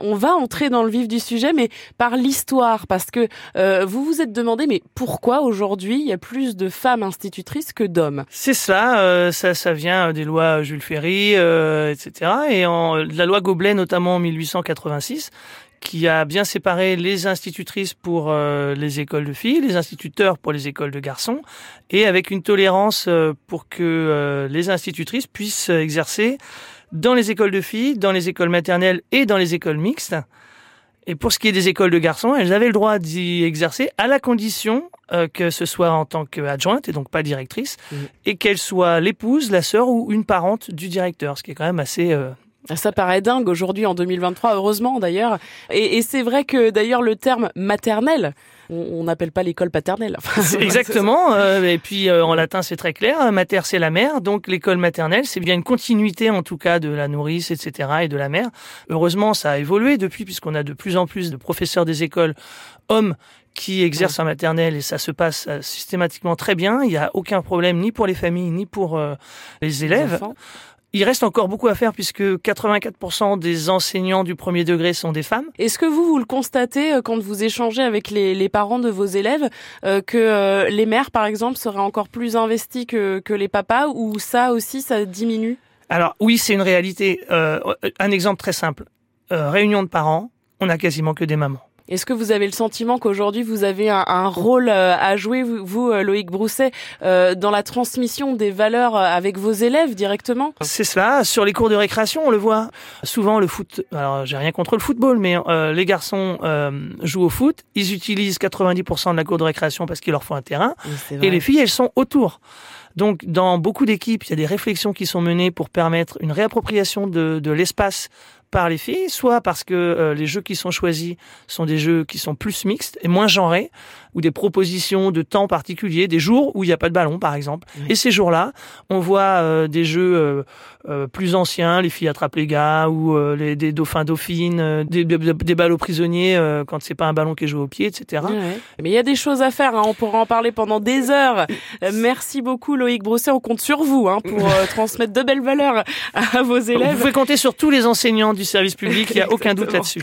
On va entrer dans le vif du sujet, mais par l'histoire, parce que euh, vous vous êtes demandé, mais pourquoi aujourd'hui il y a plus de femmes institutrices que d'hommes? C'est ça, euh, ça, ça vient des lois Jules Ferry, euh, etc. Et en, la loi Goblet, notamment en 1886, qui a bien séparé les institutrices pour les écoles de filles, les instituteurs pour les écoles de garçons, et avec une tolérance pour que les institutrices puissent exercer dans les écoles de filles, dans les écoles maternelles et dans les écoles mixtes. Et pour ce qui est des écoles de garçons, elles avaient le droit d'y exercer à la condition euh, que ce soit en tant qu'adjointe et donc pas directrice, mmh. et qu'elle soit l'épouse, la sœur ou une parente du directeur, ce qui est quand même assez euh, ça paraît dingue aujourd'hui en 2023, heureusement d'ailleurs. Et, et c'est vrai que d'ailleurs le terme maternelle on n'appelle pas l'école paternelle. Exactement. Euh, et puis euh, en latin, c'est très clair. Mater, c'est la mère. Donc l'école maternelle, c'est bien une continuité en tout cas de la nourrice, etc. et de la mère. Heureusement, ça a évolué depuis puisqu'on a de plus en plus de professeurs des écoles hommes qui exercent en maternelle et ça se passe euh, systématiquement très bien. Il n'y a aucun problème ni pour les familles ni pour les élèves. Il reste encore beaucoup à faire puisque 84% des enseignants du premier degré sont des femmes. Est-ce que vous, vous le constatez euh, quand vous échangez avec les, les parents de vos élèves euh, que euh, les mères, par exemple, seraient encore plus investies que, que les papas ou ça aussi, ça diminue? Alors oui, c'est une réalité. un exemple très simple. réunion de parents, on a quasiment que des mamans. Est-ce que vous avez le sentiment qu'aujourd'hui vous avez un, rôle euh, à jouer, vous, euh, Loïc Brousset, euh, dans la transmission des valeurs avec vos élèves directement? C'est cela. Sur les cours de récréation, on le voit. Souvent, le foot. Alors, j'ai rien contre le football, mais les garçons jouent au foot. Ils utilisent 90% de la cour de récréation parce qu'il leur faut un terrain. et les filles, elles sont autour. Donc, dans beaucoup d'équipes, il y a des réflexions qui sont menées pour permettre une réappropriation de, de l'espace par les filles, soit parce que euh, les jeux qui sont choisis sont des jeux qui sont plus mixtes et moins genrés, ou des propositions de temps particuliers, des jours où il n'y a pas de ballon par exemple. Et ces jours-là, on voit euh, des jeux euh, plus anciens, les filles attrapent les gars, ou les, des dauphins dauphines, des, des, ballots prisonniers quand c'est pas un ballon qui est joué au pied, etc. Mais il y a des choses à faire, hein. on pourra en parler pendant des heures. Merci beaucoup Loïc Brosset, on compte sur vous hein, pour transmettre de belles valeurs à vos élèves. Vous pouvez compter sur tous les enseignants du service public, il n'y a aucun doute là-dessus.